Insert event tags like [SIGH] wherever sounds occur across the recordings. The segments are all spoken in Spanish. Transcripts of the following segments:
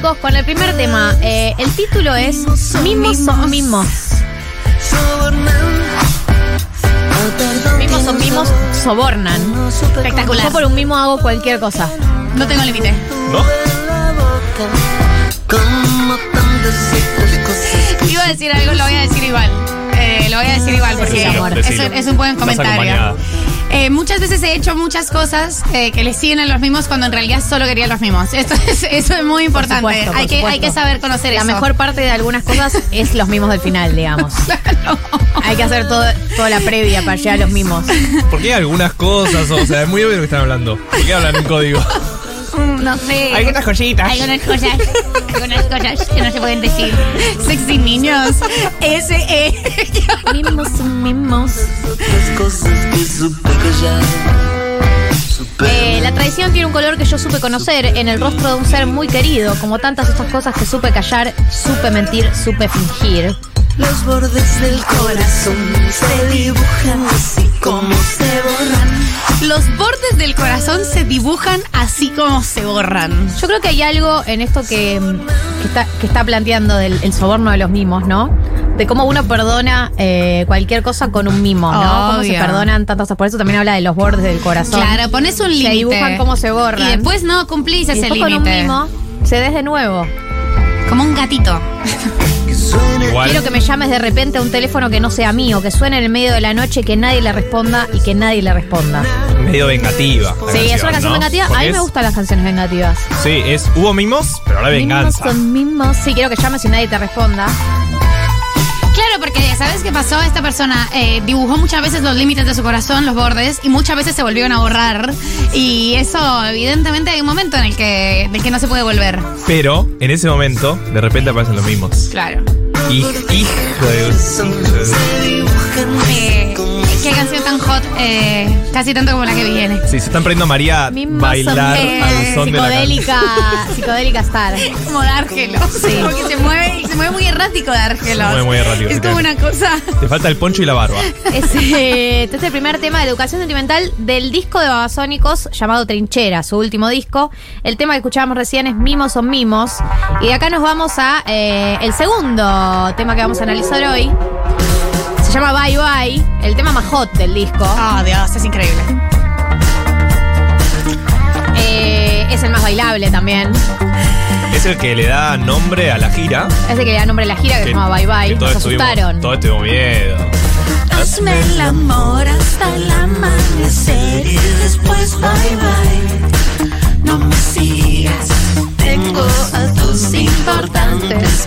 con el primer tema. Eh, el título es Mimos son mimos. Mimos son mimos, sobornan. Espectacular. Yo por un mimo hago cualquier cosa. No tengo límite. ¿No? Iba a decir algo, lo voy a decir igual. Eh, lo voy a decir igual porque Decilo, es, decilo. es un buen comentario. Eh, muchas veces he hecho muchas cosas eh, que le siguen a los mismos cuando en realidad solo quería los mismos. Esto [LAUGHS] es, eso es muy importante. supuesto, por hay, que, hay que saber conocer La eso. mejor parte de algunas cosas [LAUGHS] es los mimos del final, digamos. [LAUGHS] Claro. Hay que hacer todo, toda la previa para llegar a los mimos. Porque hay algunas cosas, o sea, es muy obvio lo que están hablando. ¿Por qué hablan en código? No sé. Algunas cositas. Algunas cosas, algunas cosas que no se pueden decir. Sexy niños. Ese eh. Mimos son mimos. Eh, la traición tiene un color que yo supe conocer en el rostro de un ser muy querido, como tantas otras cosas que supe callar, supe mentir, supe fingir. Los bordes del corazón se dibujan así como se borran. Los bordes del corazón se dibujan así como se borran. Yo creo que hay algo en esto que, que está, que está planteando del el soborno de los mimos, ¿no? De cómo uno perdona eh, cualquier cosa con un mimo, ¿no? Cómo se Obvio. perdonan tantas cosas. Por eso también habla de los bordes del corazón. Claro, pones un límite. Se dibujan cómo se borran. Y después no cumplís Y ese después con un límite. mimo se des de nuevo. Como un gatito. [LAUGHS] Igual. Quiero que me llames de repente a un teléfono que no sea mío, que suene en el medio de la noche, que nadie le responda y que nadie le responda. medio vengativa. Sí, es una canción ¿no? vengativa. A mí me gustan las canciones vengativas. Sí, es hubo mimos, pero ahora venganza. Mimos son mimos. Sí, quiero que llames y nadie te responda. Porque ¿sabes qué pasó? Esta persona eh, dibujó muchas veces los límites de su corazón, los bordes, y muchas veces se volvieron a borrar. Y eso, evidentemente, hay un momento en el que, del que no se puede volver. Pero en ese momento, de repente aparecen los mismos. Claro. Hijo, hijo de. Eh, qué canción tan hot, eh, casi tanto como la que viene. Sí, se están prendiendo a María Mimos bailar son, eh, al son de la psicodélica, psicodélica star. [LAUGHS] Como Dárgelos. Sí. Como que se mueve, se mueve muy errático Dárgelos. Se mueve muy errático, Es como una cosa. Te falta el poncho y la barba. Es, eh, este es el primer tema de educación sentimental del disco de Babasónicos llamado Trinchera, su último disco. El tema que escuchábamos recién es Mimos son Mimos. Y de acá nos vamos a eh, el segundo tema que vamos a analizar hoy. Se llama Bye Bye, el tema más hot del disco. Oh, Dios, es increíble. Eh, es el más bailable también. Es el que le da nombre a la gira. Es el que le da nombre a la gira que se llama Bye Bye. todos Nos asustaron. Todos tuvimos miedo. Hazme el amor hasta el amanecer y después bye bye. No me sigas, tengo asuntos importantes.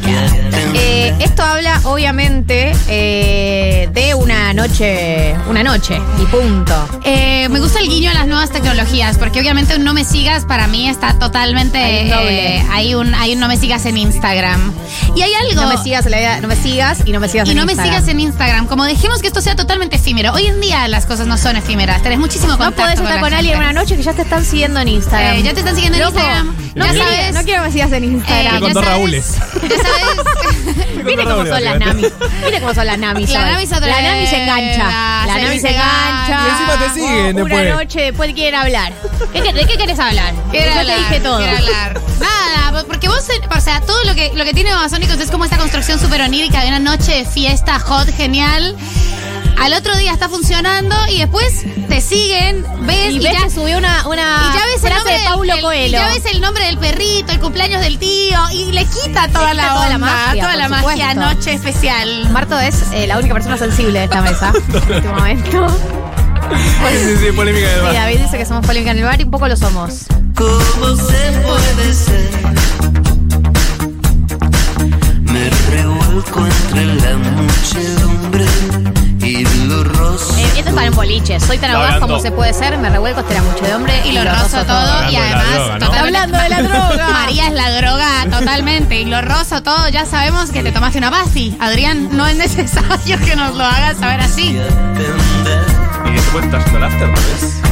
Eh, esto habla, obviamente, eh, de una noche. Una noche. Y punto. Eh, me gusta el guiño a las nuevas tecnologías, porque obviamente un no me sigas para mí está totalmente. Hay un doble. eh, hay, un, hay un no me sigas en Instagram. Y hay algo. No me sigas, en la vida- no me sigas y no me sigas y en no me Instagram. sigas en Instagram. Como dejemos que esto sea totalmente efímero. Hoy en día las cosas no son efímeras. Tenés muchísimo No contacto podés estar con alguien una noche que ya te están siguiendo en Instagram. Eh, ya te están siguiendo en Loco, Instagram. No, ya quiero, sabes. no quiero que me sigas en eh, Instagram. ya con dos Raúles. Ya sabes. [LAUGHS] Mire cómo son las namis. Mire cómo son las namis. La. Nami se La Nami se engancha. La Nami se engancha. Y encima te siguen Una después. noche después quieren hablar. ¿Qué- qué- ¿De qué querés hablar? Yo te dije todo. Nada, porque vos, o sea, todo lo que, lo que tiene Babasónicos es como esta construcción súper onírica de una noche de fiesta hot, genial. Al otro día está funcionando y después te siguen, ves Y y, ves ya, que subió una, una y ya ves el nombre de Paulo del, Coelho. y ya ves el nombre del perrito, el cumpleaños del tío y le quita toda quita la toda la magia, toda la magia, noche especial. Marto es eh, la única persona sensible de esta [LAUGHS] mesa en este momento. Sí, sí, polémica del Sí, bar. David dice que somos polémica en el bar y un poco lo somos. ¿Cómo se puede ser? Me revuelco entre la muchedumbre en boliches. Soy tan audaz como se puede ser, me revuelco, este era mucho de hombre Y lo rozo todo Hablando y de la además droga, ¿no? totalmente- Hablando de la [LAUGHS] droga. María es la droga totalmente y lo rozo todo, ya sabemos que te tomaste una basti. Adrián, no es necesario que nos lo hagas saber así. Y después estás yendo al after, ¿no ves?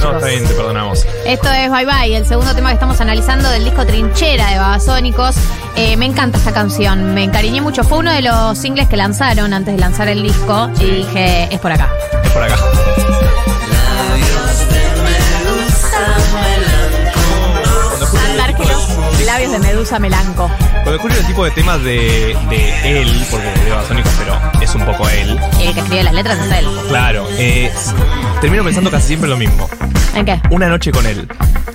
No, está bien, te perdonamos. Esto es Bye Bye, el segundo tema que estamos analizando del disco Trinchera de Babasónicos. Eh, me encanta esta canción, me encariñé mucho. Fue uno de los singles que lanzaron antes de lanzar el disco y dije, es por acá. Es por acá. Medusa Melanco. Cuando escucho ese tipo de temas de, de él, porque de Babasónicos, pero es un poco él, El que escribe las letras es él. claro, eh, termino pensando casi siempre lo mismo. ¿En qué? Una noche con él.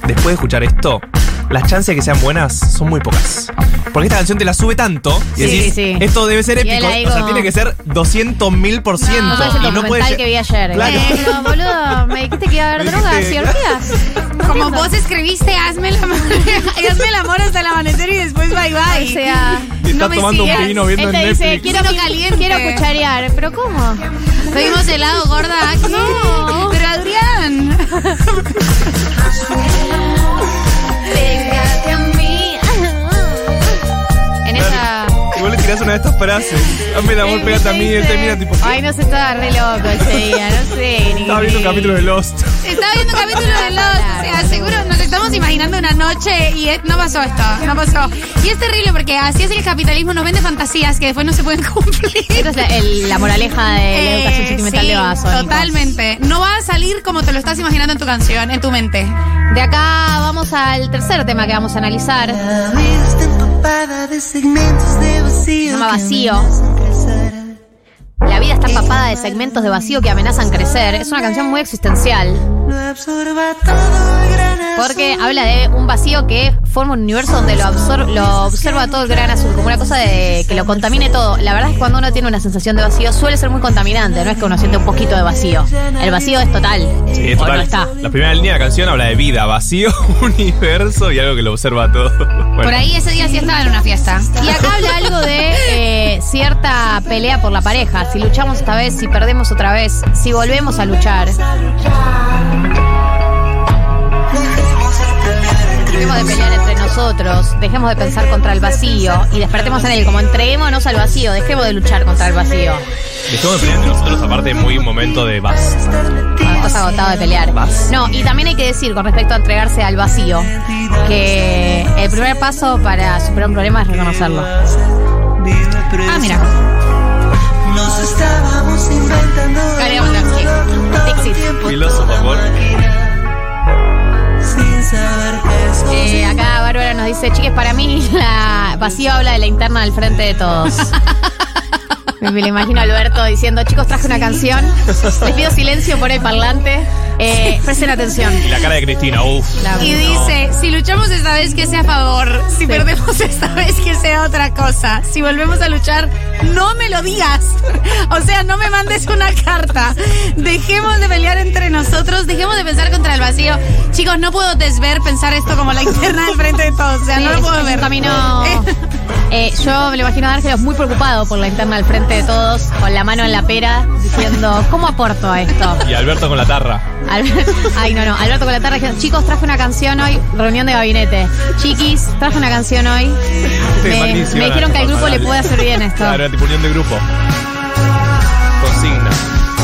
Después de escuchar esto, las chances de que sean buenas son muy pocas. Porque esta canción te la sube tanto y Sí, decís, sí. esto debe ser épico. ahí O sea, tiene que ser 200 mil por ciento. No, y no puede que vi ayer. Claro. Eh, pero, boludo, me dijiste que iba a haber drogas y orgías. Como vos escribiste, hazme el amor, [LAUGHS] hazme el amor hasta el amanecer y después bye bye. O sea, Y está no me tomando un sigas. vino viendo él en te dice, Netflix. quiero, caliente. quiero cucharear. ¿Pero cómo? Pedimos helado, gorda. ¿Qué? No. Pero Adrián. [LAUGHS] Tirás una de estas frases. Hazme el amor, pégate a mí. Y él termina tipo. Ay, no se estaba re loco ese día, no sé. [LAUGHS] ni Estaba viendo un capítulo de Lost. Estaba viendo un capítulo de Lost. O sea, seguro nos estamos imaginando una noche y es- no pasó esto. No pasó. Y es terrible porque así es el capitalismo. Nos vende fantasías que después no se pueden [LAUGHS] cumplir. Esa es la, el- la moraleja de la Eh, educación sentimental sí, de Babasónicos. Totalmente. No va a salir como te lo estás imaginando en tu canción, en tu mente. De acá vamos al tercer tema que vamos a analizar. La vida está empapada de segmentos de vacío. Se llama que Vacío. amenazan crecer. La vida está empapada de segmentos de vacío que amenazan crecer. Es una canción muy existencial. Lo absorba todo el gran Porque habla de un vacío que forma un universo donde lo, absor- lo observa todo el gran azul, como una cosa de que lo contamine todo. La verdad es que cuando uno tiene una sensación de vacío suele ser muy contaminante, no es que uno siente un poquito de vacío. El vacío es total. Sí, es total. no está. La primera línea de la canción habla de vida, vacío, [LAUGHS] universo y algo que lo observa todo. [LAUGHS] Bueno, Por ahí ese día sí estaba en una fiesta. Y acá habla algo de eh, cierta pelea por la pareja. Si luchamos esta vez, si perdemos otra vez, si volvemos a luchar. Dejemos de pelear entre nosotros, dejemos de pensar contra el vacío y despertemos en él, como entreguémonos al vacío, dejemos de luchar contra el vacío. Dejemos de pelear entre nosotros, aparte, muy un momento de basta. Cuando estás agotado de pelear. Vas. No, y también hay que decir con respecto a entregarse al vacío, que el primer paso para superar un problema es reconocerlo. Ah, mira. Nos estábamos inventando. Filósofo, toda Eh, acá Bárbara nos dice, chiques, para mí [LAUGHS] la vacío habla de la interna del frente de todos. Me, [LAUGHS] me lo imagino a Alberto diciendo, chicos, traje una canción. Les pido silencio por el parlante. Eh, presten atención. Y la cara de Cristina, uff. La- Y dice, si luchamos esta vez que sea a favor, si perdemos esta vez que sea otra cosa, si volvemos a luchar, no me lo digas. O sea, no me mandes una carta. Dejemos de pelear entre nosotros, dejemos de pensar contra el vacío. Chicos, no puedo desver pensar esto como la interna del frente de todos. O sea, Sí, no lo puedo ver. camino. [LAUGHS] Eh, yo me lo imagino a Ángelos muy preocupado por la interna al frente de todos, con la mano en la pera, diciendo, ¿cómo aporto a esto? Y Alberto con la tarra. [LAUGHS] Ay, no, no. Alberto con la tarde chicos, traje una canción hoy, reunión de gabinete. Chiquis, traje una canción hoy. Sí, Me, dijeron que al grupo le puede hacer bien esto. Claro, tipo unión de grupo. Consigna.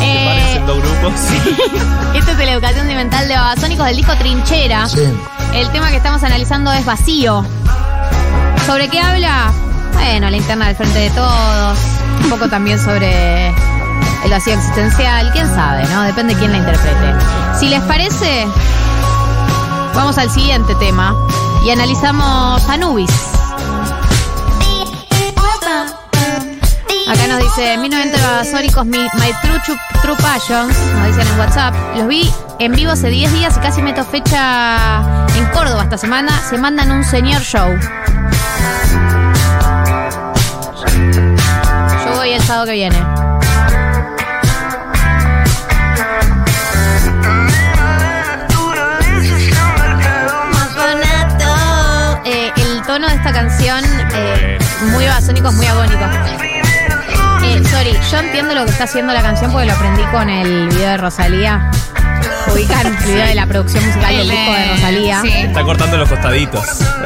Eh, dos grupos. [LAUGHS] Esta es la educación sentimental de Babasónicos del disco Trinchera. El tema que estamos analizando es vacío. ¿Sobre qué habla? Bueno, la interna del frente de todos. Un poco también sobre el vacío existencial. ¿Quién sabe, no? Depende de quién la interprete. Si les parece, vamos al siguiente tema y analizamos Anubis. Acá nos dice 1990 Babasónicos, mi, My True, True Passions, nos dicen en WhatsApp. Los vi en vivo hace 10 días y casi meto fecha en Córdoba esta semana. Se mandan un señor show. Yo voy el sábado que viene. Canción, eh, muy babasónicos, muy agónicos. Eh, sorry, yo entiendo lo que está haciendo la canción porque lo aprendí con el video de Rosalía. Ubican el video de la producción musical del El, disco de Rosalía. sí. Está cortando los costaditos.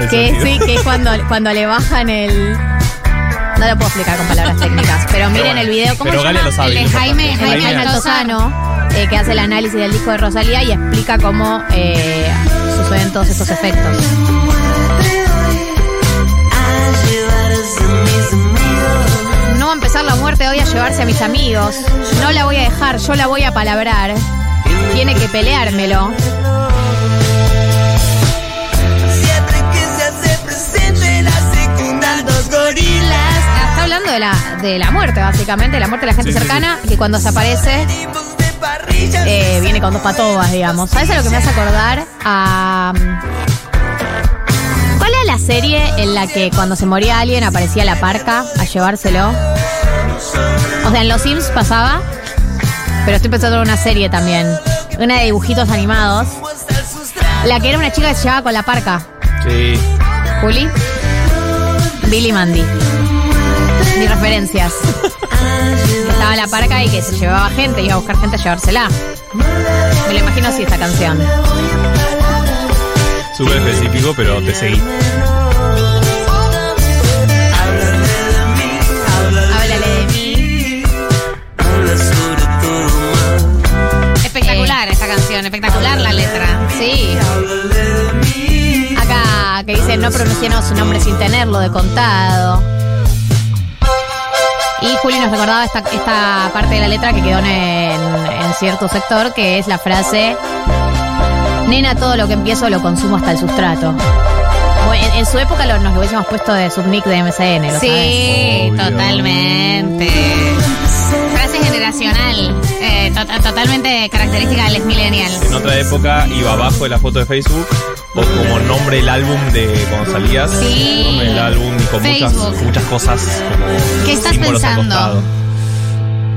Que sí, que es cuando, cuando le bajan el. No lo puedo explicar con palabras técnicas, pero miren bueno, el video. ¿Cómo pero se llama? lo sabe, El. Jaime- Jaime Jaime Altozano, eh, que hace el análisis del disco de Rosalía y explica cómo eh, suceden todos estos efectos. la muerte hoy a llevarse a mis amigos. No la voy a dejar, yo la voy a palabrar. Tiene que peleármelo. Siempre que se hace presente la secundan gorilas. Está hablando de la, de la muerte, básicamente, la muerte de la gente cercana, que cuando se aparece eh, viene con dos patobas, digamos. ¿Sabes a lo que me hace acordar? Um, ¿Cuál era la serie en la que cuando se moría alguien aparecía la parca a llevárselo? O sea, en Los Sims pasaba, pero estoy pensando en una serie también. Una de dibujitos animados. La que era una chica que se llevaba con la parca. Sí. Juli. Billy Mandy. Mis referencias. Estaba la parca y que se llevaba gente, iba a buscar gente a llevársela. Me lo imagino así esta canción. Súper específico, pero te seguí. Canción, espectacular la letra. Sí. Acá que dice no pronunciemos su nombre sin tenerlo de contado. Y Juli nos recordaba esta, esta parte de la letra que quedó en, en cierto sector, que es la frase, nena, todo lo que empiezo lo consumo hasta el sustrato. Bueno, en, en su época lo- nos lo hubiésemos puesto de subnick de MCN, ¿lo? Sí, totalmente. Totalmente característica del millennial. En otra época iba abajo de la foto de Facebook o como nombre del álbum de cuando salías. Sí. Nombre del álbum con muchas, Facebook. muchas cosas como ¿Qué estás pensando?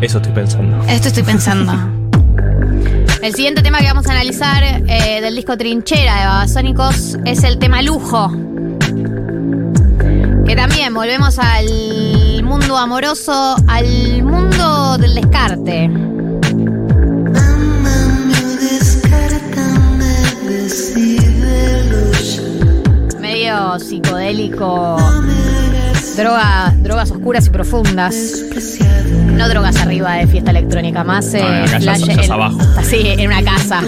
Eso estoy pensando. Esto estoy pensando. El siguiente tema que vamos a analizar eh, del disco Trinchera de Babasónicos es el tema Lujo. Que también volvemos al mundo amoroso, al mundo del descarte. Medio psicodélico. Droga, drogas oscuras y profundas. No drogas arriba de fiesta electrónica, más eh, No, acá ya- flash en- abajo. Así, en una casa.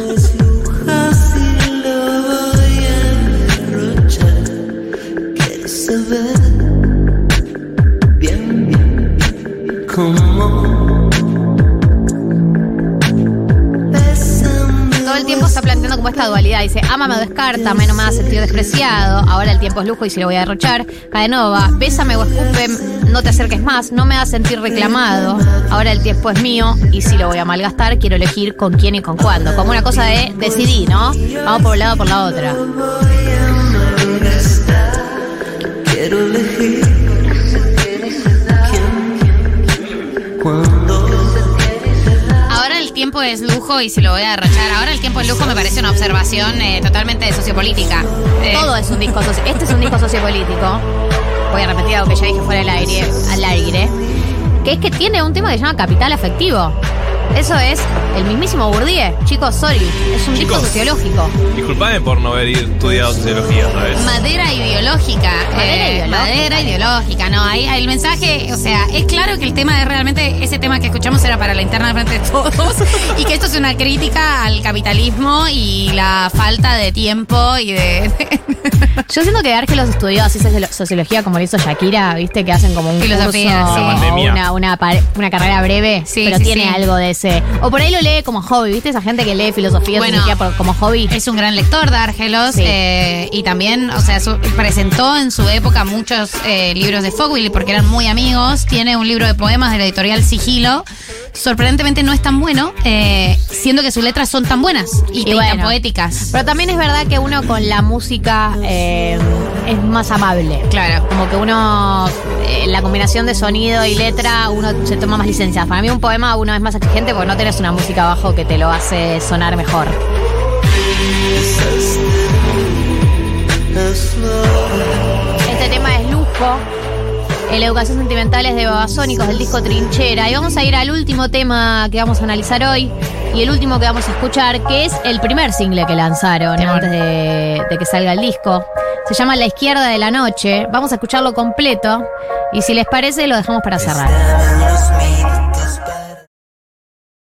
Bien, bien el tiempo está planteando como esta dualidad. Dice, ámame o descarta, no me a sentir despreciado. Ahora el tiempo es lujo y si lo voy a derrochar. Cadenova, bésame o escupe, no te acerques más, no me a sentir reclamado. Ahora el tiempo es mío y si lo voy a malgastar, quiero elegir con quién y con cuándo. Como una cosa de decidí, ¿no? Vamos por un lado o por la otra. Es lujo y se lo voy a derrochar. Ahora el tiempo es lujo me parece una observación eh, totalmente sociopolítica. Eh, Todo es un disco socio- Este es un disco sociopolítico. Voy a repetir algo que ya dije fuera del aire, al aire. Que es que tiene un tema que se llama capital afectivo. Eso es el mismísimo Bourdieu. Chicos, sorry. Es un disco Chicos. sociológico. Disculpame por no haber estudiado sociología otra vez. Madera ideológica. Madera eh, ideológica. Madera ideológica, no. Ahí, ahí el mensaje, o sea, es claro que el tema es realmente, ese tema que escuchamos era para la interna de frente de todos. [LAUGHS] y que esto es una crítica al capitalismo y la falta de tiempo y de. [LAUGHS] Yo siento que Árgelos estudió así soci- sociología como lo hizo Shakira, viste, que hacen como un Filosofía, curso sí. una, una, par- una carrera breve, Sí, pero sí, tiene sí. algo de O por ahí lo lee como hobby, ¿viste? Esa gente que lee filosofía, Bueno, por- como hobby. Es un gran lector de Argelos Sí. eh, y también, o sea, su- presentó en su época muchos eh, libros de Fogwill porque eran muy amigos. Tiene un libro de poemas de la editorial Sigilo. Sorprendentemente no es tan bueno, eh, siendo que sus letras son tan buenas y, tan poéticas. Pero también es verdad que uno con la música eh, es más amable. Claro. Como que uno, eh, la combinación de sonido y letra, uno se toma más licencias. Para mí un poema uno es más exigente porque no tenés una música abajo que te lo hace sonar mejor. Este tema es lujo. En la educación sentimental es de Babasónicos del disco Trinchera. Y vamos a ir al último tema que vamos a analizar hoy. Y el último que vamos a escuchar, que es el primer single que lanzaron antes de, de que salga el disco. Se llama La izquierda de la noche. Vamos a escucharlo completo. Y si les parece, lo dejamos para cerrar.